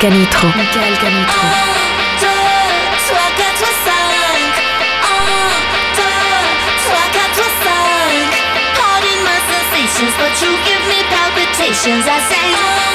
Canitrot. Michael Canitrot. But you give me palpitations. I say, 1, 2, 3, 4, 5. I say.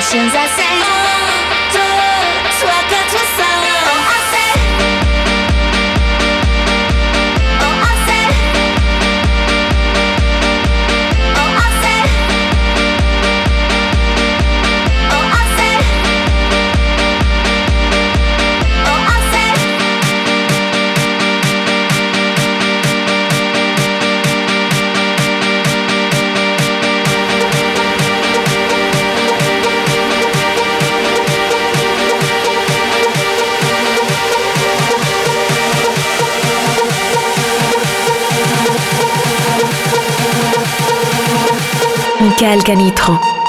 Palpitations. I Michael Canitro.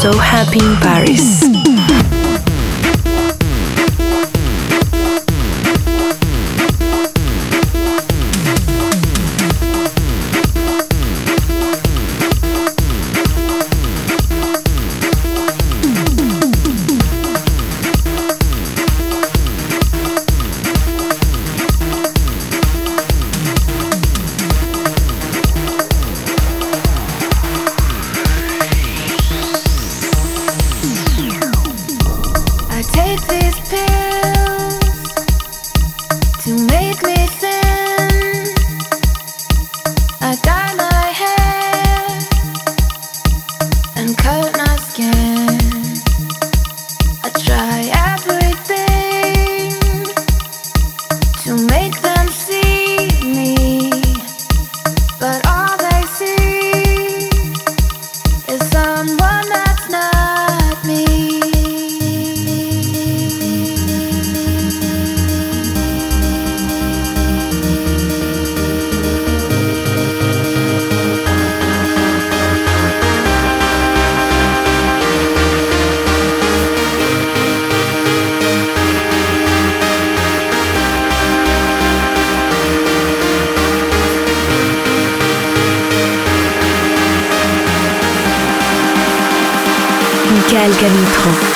So Happy in Paris. Canitrot.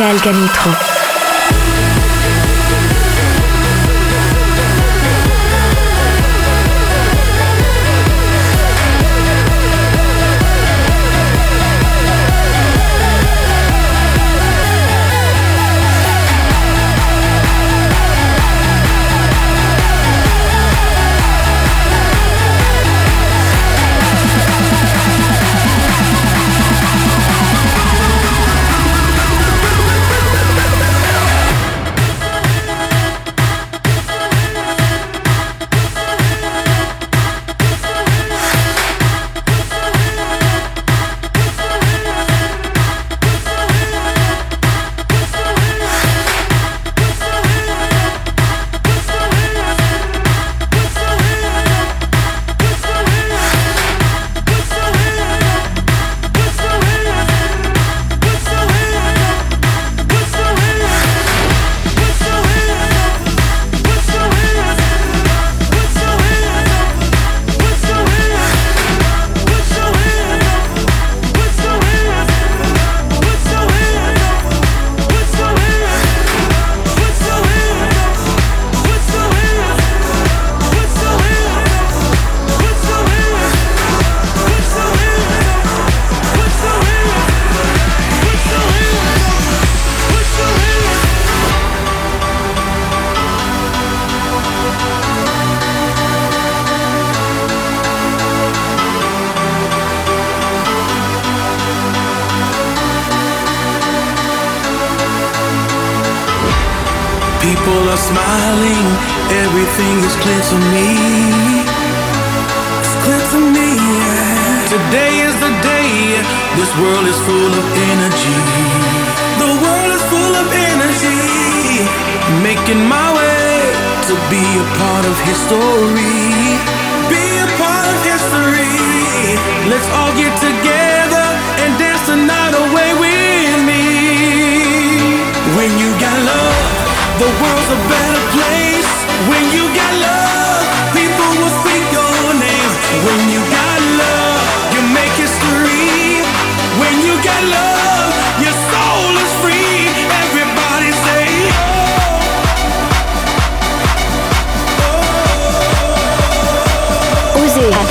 Michael Canitrot. world is full of energy. The world is full of energy. Making my way to be a part of history. Be a part of history. Let's all get together and dance the night away with me. When you got love, the world's a better place. When you got love.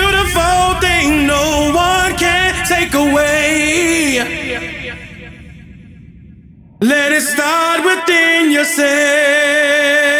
beautiful thing no one can take away. Let it start within yourself.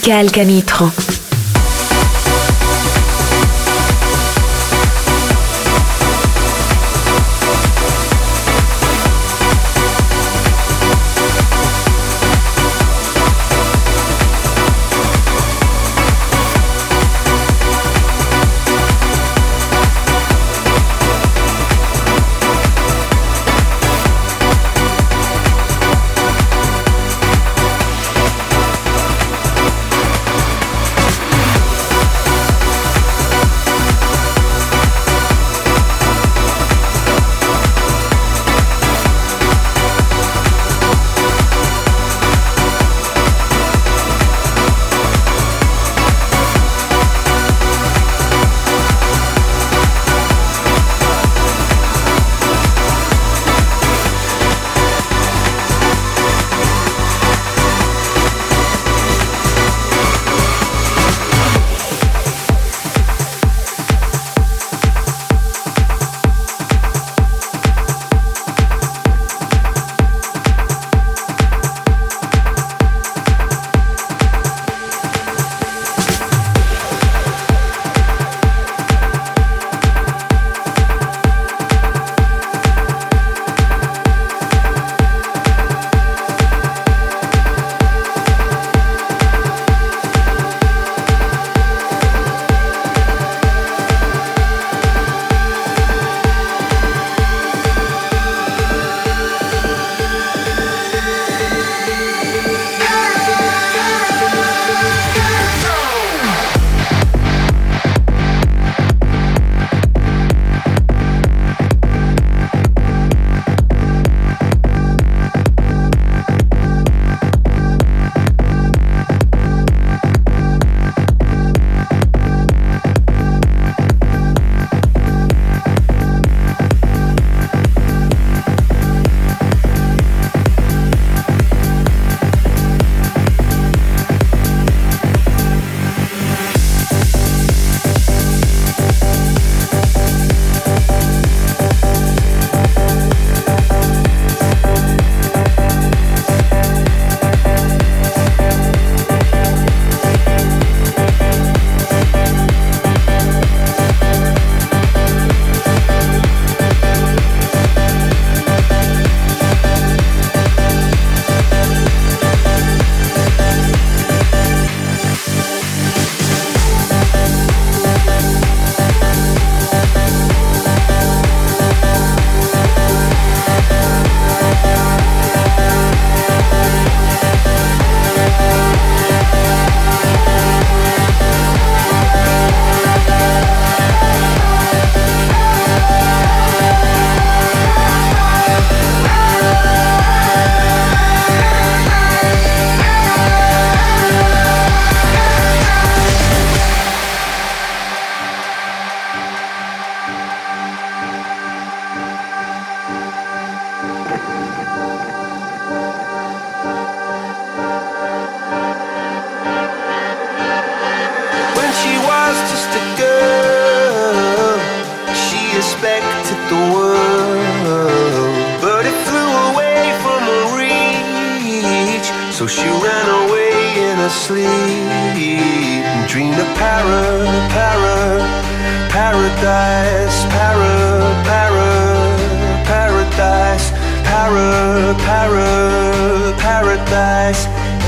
Michael Canitro.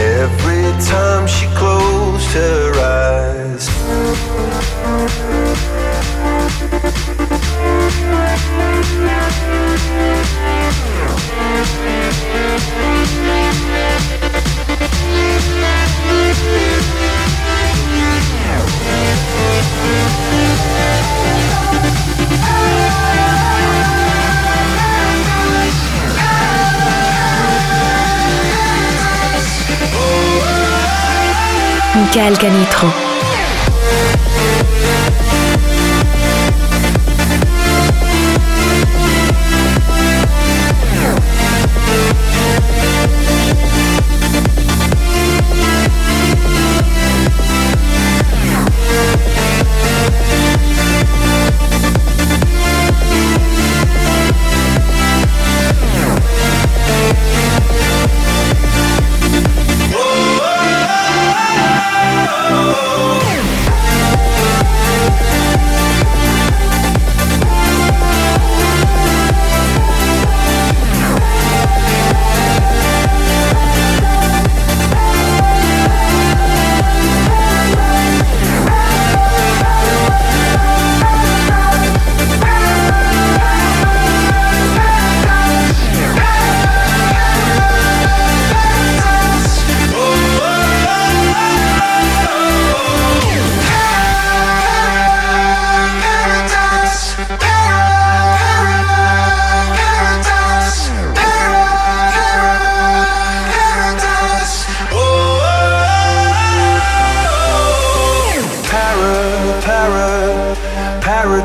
every time she closed her eyes. Michael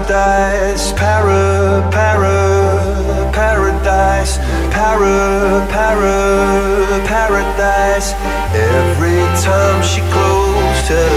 paradise, para, para, paradise, para, para, paradise. Every time she closed her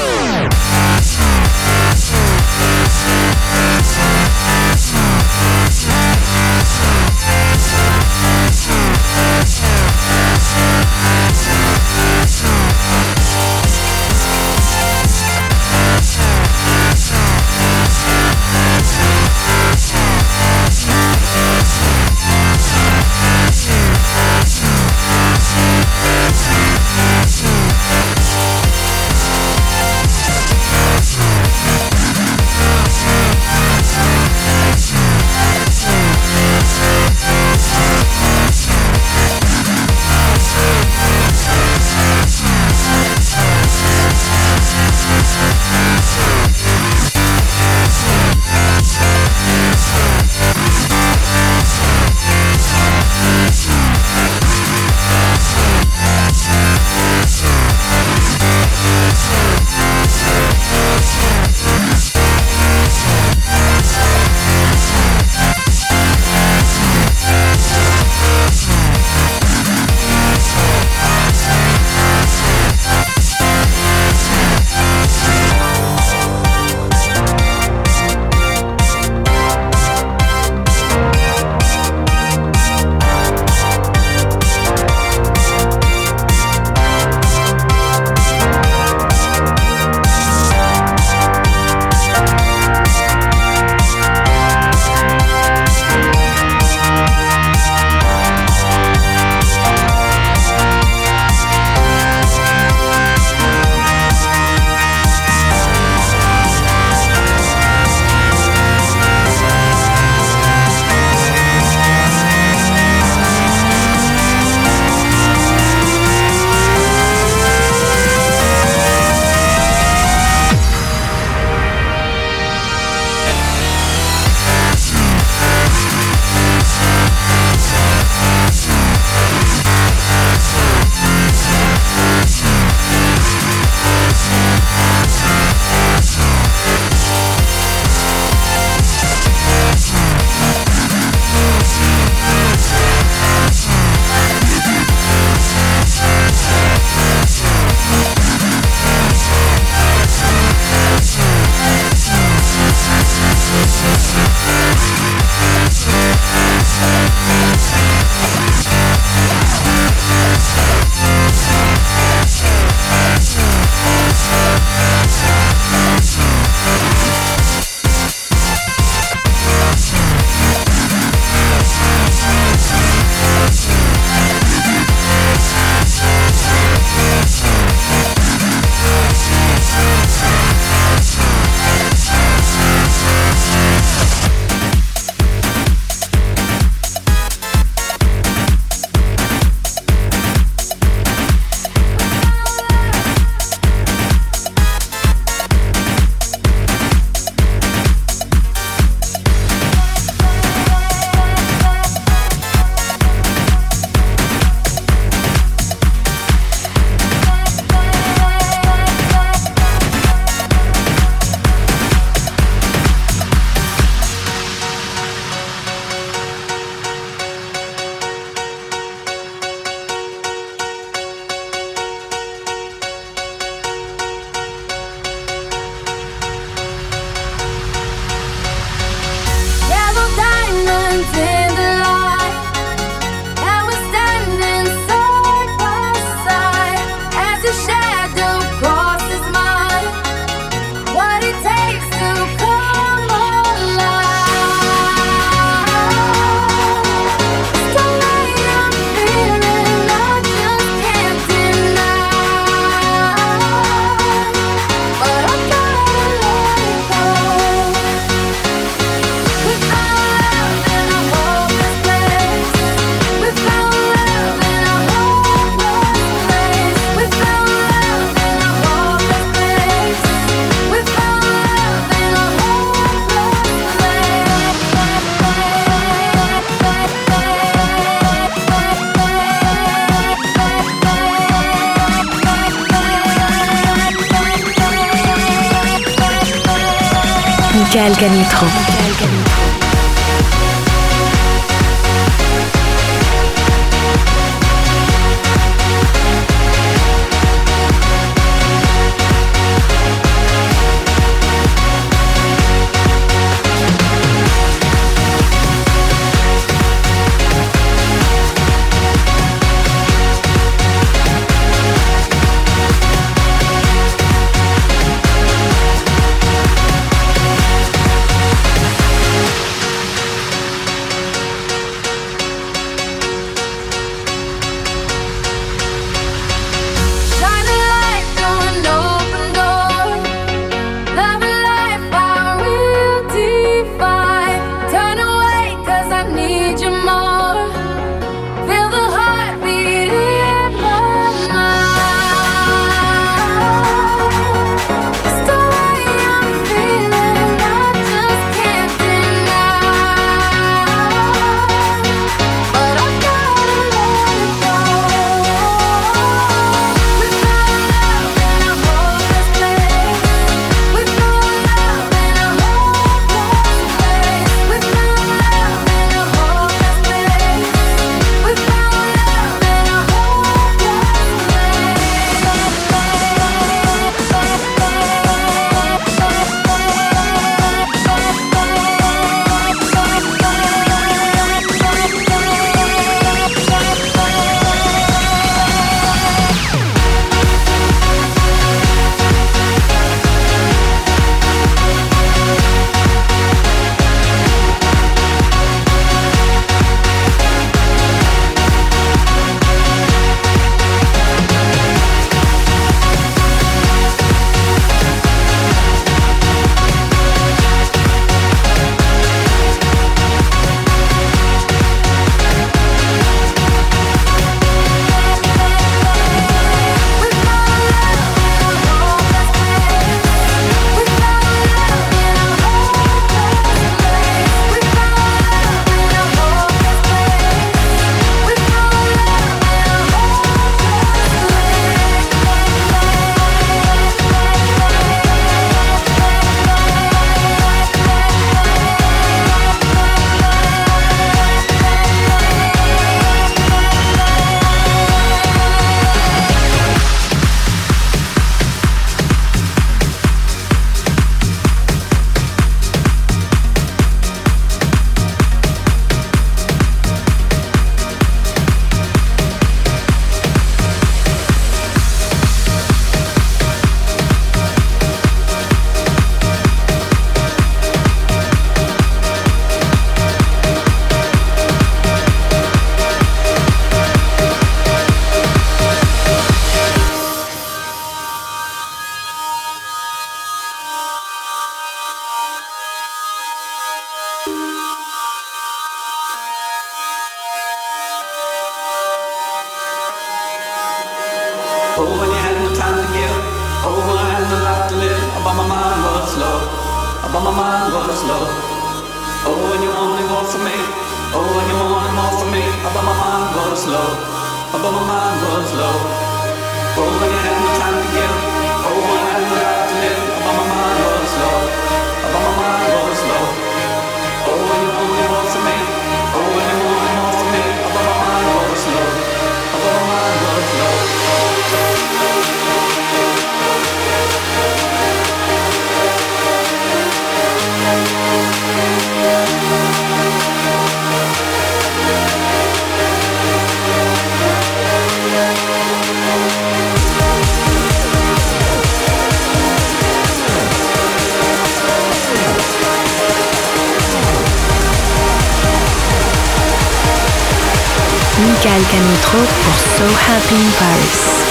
Michael Canitrot pour So Happy in Paris.